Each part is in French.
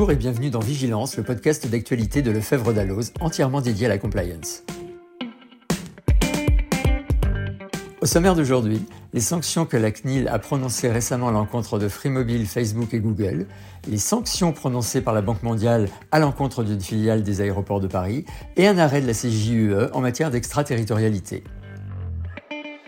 Bonjour et bienvenue dans Vigilance, le podcast d'actualité de Lefebvre d'Alloz, entièrement dédié à la compliance. Au sommaire d'aujourd'hui, les sanctions que la CNIL a prononcées récemment à l'encontre de Freemobile, Facebook et Google, les sanctions prononcées par la Banque mondiale à l'encontre d'une filiale des aéroports de Paris et un arrêt de la CJUE en matière d'extraterritorialité.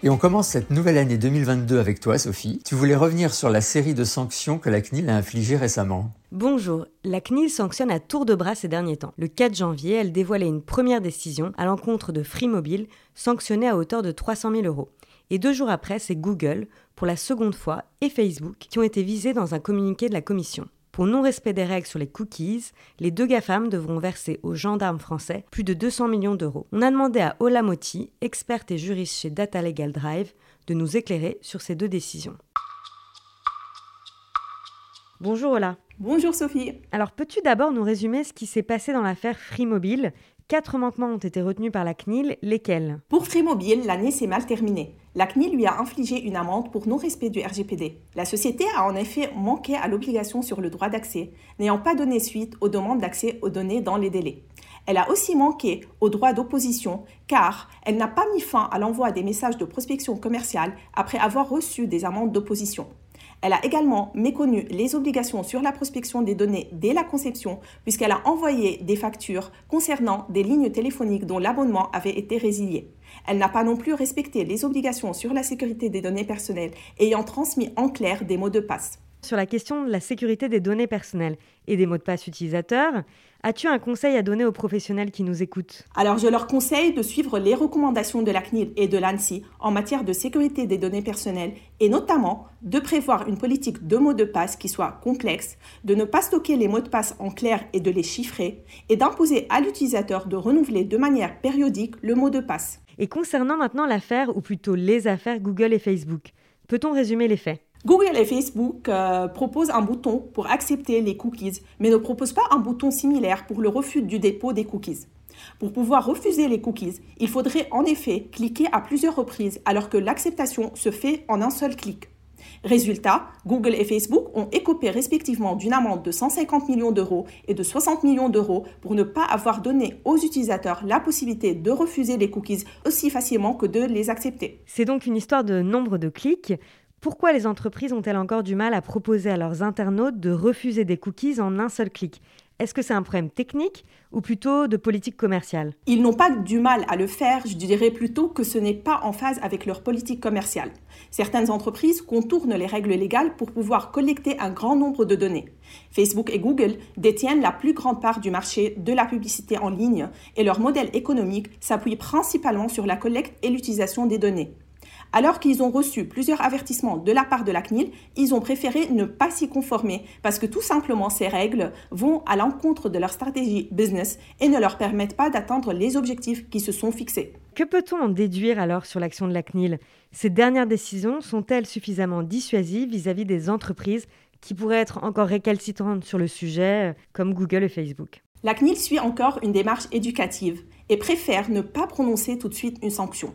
Et on commence cette nouvelle année 2022 avec toi, Sophie. Tu voulais revenir sur la série de sanctions que la CNIL a infligées récemment. Bonjour, la CNIL sanctionne à tour de bras ces derniers temps. Le 4 janvier, elle dévoilait une première décision à l'encontre de Free Mobile, sanctionnée à hauteur de 300 000 euros. Et deux jours après, c'est Google, pour la seconde fois, et Facebook qui ont été visés dans un communiqué de la Commission. Pour non-respect des règles sur les cookies, les deux GAFAM devront verser aux gendarmes français plus de 200 millions d'euros. On a demandé à Ola Moti, experte et juriste chez Data Legal Drive, de nous éclairer sur ces deux décisions. Bonjour Ola. Bonjour Sophie. Alors peux-tu d'abord nous résumer ce qui s'est passé dans l'affaire Free Mobile Quatre manquements ont été retenus par la CNIL, lesquels? Pour Free Mobile, l'année s'est mal terminée. La CNIL lui a infligé une amende pour non-respect du RGPD. La société a en effet manqué à l'obligation sur le droit d'accès, n'ayant pas donné suite aux demandes d'accès aux données dans les délais. Elle a aussi manqué au droit d'opposition car elle n'a pas mis fin à l'envoi des messages de prospection commerciale après avoir reçu des amendes d'opposition. Elle a également méconnu les obligations sur la prospection des données dès la conception, puisqu'elle a envoyé des factures concernant des lignes téléphoniques dont l'abonnement avait été résilié. Elle n'a pas non plus respecté les obligations sur la sécurité des données personnelles, ayant transmis en clair des mots de passe. Sur la question de la sécurité des données personnelles et des mots de passe utilisateurs, As-tu un conseil à donner aux professionnels qui nous écoutent? Alors, je leur conseille de suivre les recommandations de la CNIL et de l'ANSI en matière de sécurité des données personnelles et notamment de prévoir une politique de mots de passe qui soit complexe, de ne pas stocker les mots de passe en clair et de les chiffrer et d'imposer à l'utilisateur de renouveler de manière périodique le mot de passe. Et concernant maintenant l'affaire, ou plutôt les affaires Google et Facebook, peut-on résumer les faits? Google et Facebook euh, proposent un bouton pour accepter les cookies, mais ne proposent pas un bouton similaire pour le refus du dépôt des cookies. Pour pouvoir refuser les cookies, il faudrait en effet cliquer à plusieurs reprises alors que l'acceptation se fait en un seul clic. Résultat, Google et Facebook ont écopé respectivement d'une amende de 150 millions d'euros et de 60 millions d'euros pour ne pas avoir donné aux utilisateurs la possibilité de refuser les cookies aussi facilement que de les accepter. C'est donc une histoire de nombre de clics. Pourquoi les entreprises ont-elles encore du mal à proposer à leurs internautes de refuser des cookies en un seul clic? Est-ce que c'est un problème technique ou plutôt de politique commerciale? Ils n'ont pas du mal à le faire, je dirais plutôt que ce n'est pas en phase avec leur politique commerciale. Certaines entreprises contournent les règles légales pour pouvoir collecter un grand nombre de données. Facebook et Google détiennent la plus grande part du marché de la publicité en ligne et leur modèle économique s'appuie principalement sur la collecte et l'utilisation des données. Alors qu'ils ont reçu plusieurs avertissements de la part de la CNIL, ils ont préféré ne pas s'y conformer parce que tout simplement ces règles vont à l'encontre de leur stratégie business et ne leur permettent pas d'atteindre les objectifs qui se sont fixés. Que peut-on en déduire alors sur l'action de la CNIL? Ces dernières décisions sont-elles suffisamment dissuasives vis-à-vis des entreprises qui pourraient être encore récalcitrantes sur le sujet, comme Google et Facebook? La CNIL suit encore une démarche éducative et préfère ne pas prononcer tout de suite une sanction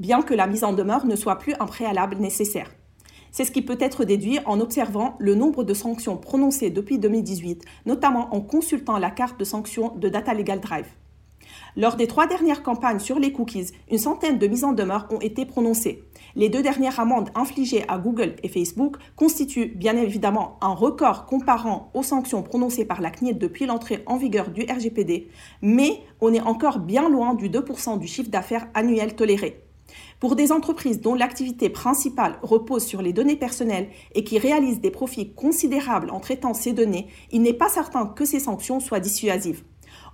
bien que la mise en demeure ne soit plus un préalable nécessaire. C'est ce qui peut être déduit en observant le nombre de sanctions prononcées depuis 2018, notamment en consultant la carte de sanctions de Data Legal Drive. Lors des trois dernières campagnes sur les cookies, une centaine de mises en demeure ont été prononcées. Les deux dernières amendes infligées à Google et Facebook constituent bien évidemment un record comparant aux sanctions prononcées par la CNIL depuis l'entrée en vigueur du RGPD, mais on est encore bien loin du 2% du chiffre d'affaires annuel toléré. Pour des entreprises dont l'activité principale repose sur les données personnelles et qui réalisent des profits considérables en traitant ces données, il n'est pas certain que ces sanctions soient dissuasives.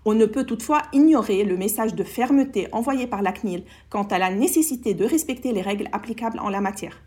On ne peut toutefois ignorer le message de fermeté envoyé par la CNIL quant à la nécessité de respecter les règles applicables en la matière.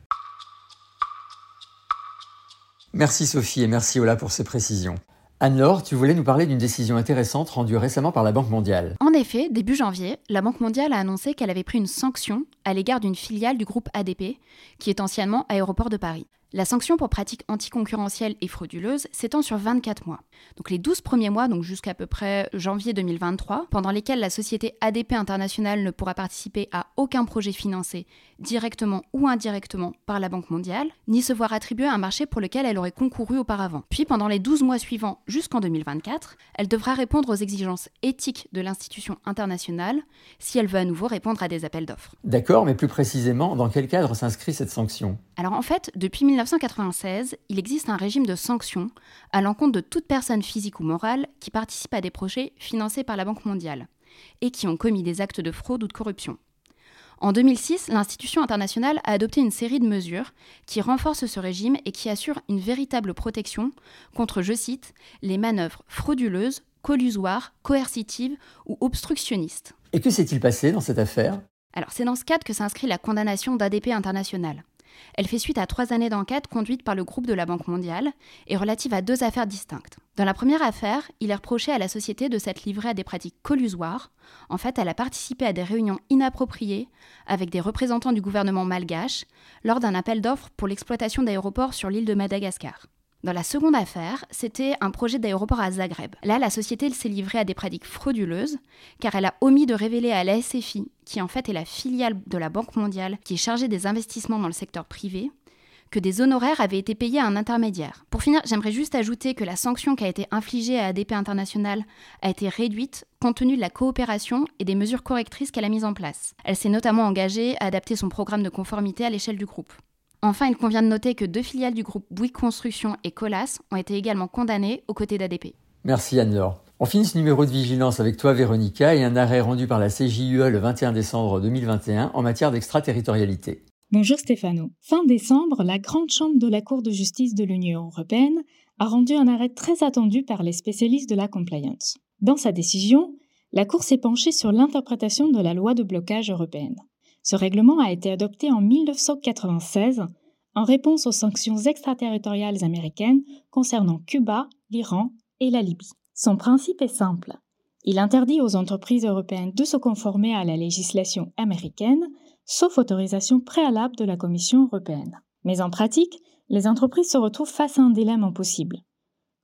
Merci Sophie et merci Ola pour ces précisions. Anne-Laure, tu voulais nous parler d'une décision intéressante rendue récemment par la Banque mondiale. En effet, début janvier, la Banque mondiale a annoncé qu'elle avait pris une sanction à l'égard d'une filiale du groupe ADP, qui est anciennement Aéroport de Paris. La sanction pour pratique anticoncurrentielle et frauduleuse s'étend sur 24 mois. Donc les 12 premiers mois, donc jusqu'à peu près janvier 2023, pendant lesquels la société ADP International ne pourra participer à aucun projet financé directement ou indirectement par la Banque mondiale, ni se voir attribuer un marché pour lequel elle aurait concouru auparavant. Puis pendant les 12 mois suivants jusqu'en 2024, elle devra répondre aux exigences éthiques de l'institution internationale si elle veut à nouveau répondre à des appels d'offres. D'accord, mais plus précisément, dans quel cadre s'inscrit cette sanction? Alors en fait, depuis 1996, il existe un régime de sanctions à l'encontre de toute personne physique ou morale qui participe à des projets financés par la Banque mondiale et qui ont commis des actes de fraude ou de corruption. En 2006, l'institution internationale a adopté une série de mesures qui renforcent ce régime et qui assurent une véritable protection contre, je cite, les manœuvres frauduleuses, collusoires, coercitives ou obstructionnistes. Et que s'est-il passé dans cette affaire? Alors c'est dans ce cadre que s'inscrit la condamnation d'ADP International. Elle fait suite à trois années d'enquête conduites par le groupe de la Banque mondiale et relative à deux affaires distinctes. Dans la première affaire, il est reproché à la société de s'être livrée à des pratiques collusoires. En fait, elle a participé à des réunions inappropriées avec des représentants du gouvernement malgache lors d'un appel d'offres pour l'exploitation d'aéroports sur l'île de Madagascar. Dans la seconde affaire, c'était un projet d'aéroport à Zagreb. Là, la société s'est livrée à des pratiques frauduleuses, car elle a omis de révéler à la SFI, qui en fait est la filiale de la Banque mondiale qui est chargée des investissements dans le secteur privé, que des honoraires avaient été payés à un intermédiaire. Pour finir, j'aimerais juste ajouter que la sanction qui a été infligée à ADP International a été réduite compte tenu de la coopération et des mesures correctrices qu'elle a mises en place. Elle s'est notamment engagée à adapter son programme de conformité à l'échelle du groupe. Enfin, il convient de noter que deux filiales du groupe Bouygues Construction et Colas ont été également condamnées aux côtés d'ADP. Merci Anne-Laure. On finit ce numéro de vigilance avec toi Véronica et un arrêt rendu par la CJUE le 21 décembre 2021 en matière d'extraterritorialité. Bonjour Stéphano. Fin décembre, la Grande Chambre de la Cour de justice de l'Union européenne a rendu un arrêt très attendu par les spécialistes de la compliance. Dans sa décision, la Cour s'est penchée sur l'interprétation de la loi de blocage européenne. Ce règlement a été adopté en 1996 en réponse aux sanctions extraterritoriales américaines concernant Cuba, l'Iran et la Libye. Son principe est simple. Il interdit aux entreprises européennes de se conformer à la législation américaine, sauf autorisation préalable de la Commission européenne. Mais en pratique, les entreprises se retrouvent face à un dilemme impossible.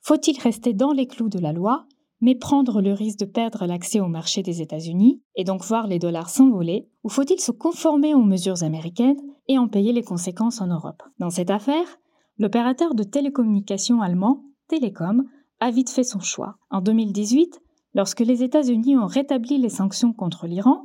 Faut-il rester dans les clous de la loi mais prendre le risque de perdre l'accès au marché des États-Unis et donc voir les dollars s'envoler, ou faut-il se conformer aux mesures américaines et en payer les conséquences en Europe? Dans cette affaire, l'opérateur de télécommunications allemand, Telecom, a vite fait son choix. En 2018, lorsque les États-Unis ont rétabli les sanctions contre l'Iran,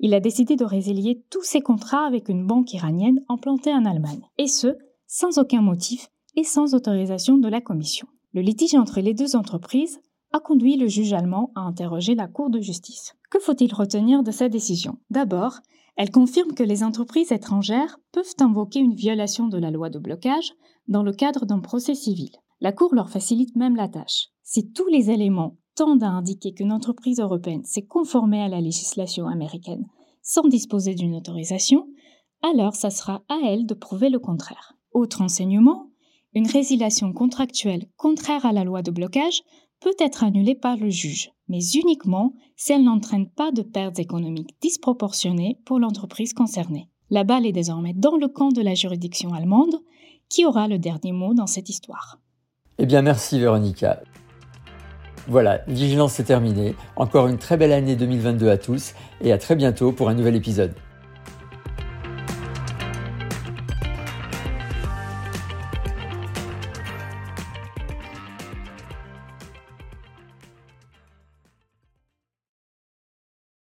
il a décidé de résilier tous ses contrats avec une banque iranienne implantée en Allemagne, et ce, sans aucun motif et sans autorisation de la Commission. Le litige entre les deux entreprises conduit le juge allemand à interroger la Cour de justice. Que faut-il retenir de sa décision? D'abord, elle confirme que les entreprises étrangères peuvent invoquer une violation de la loi de blocage dans le cadre d'un procès civil. La Cour leur facilite même la tâche. Si tous les éléments tendent à indiquer qu'une entreprise européenne s'est conformée à la législation américaine sans disposer d'une autorisation, alors ça sera à elle de prouver le contraire. Autre enseignement, une résiliation contractuelle contraire à la loi de blocage peut être annulée par le juge, mais uniquement si elle n'entraîne pas de pertes économiques disproportionnées pour l'entreprise concernée. La balle est désormais dans le camp de la juridiction allemande, qui aura le dernier mot dans cette histoire? Eh bien, merci Véronica. Voilà, Vigilance est terminée. Encore une très belle année 2022 à tous et à très bientôt pour un nouvel épisode.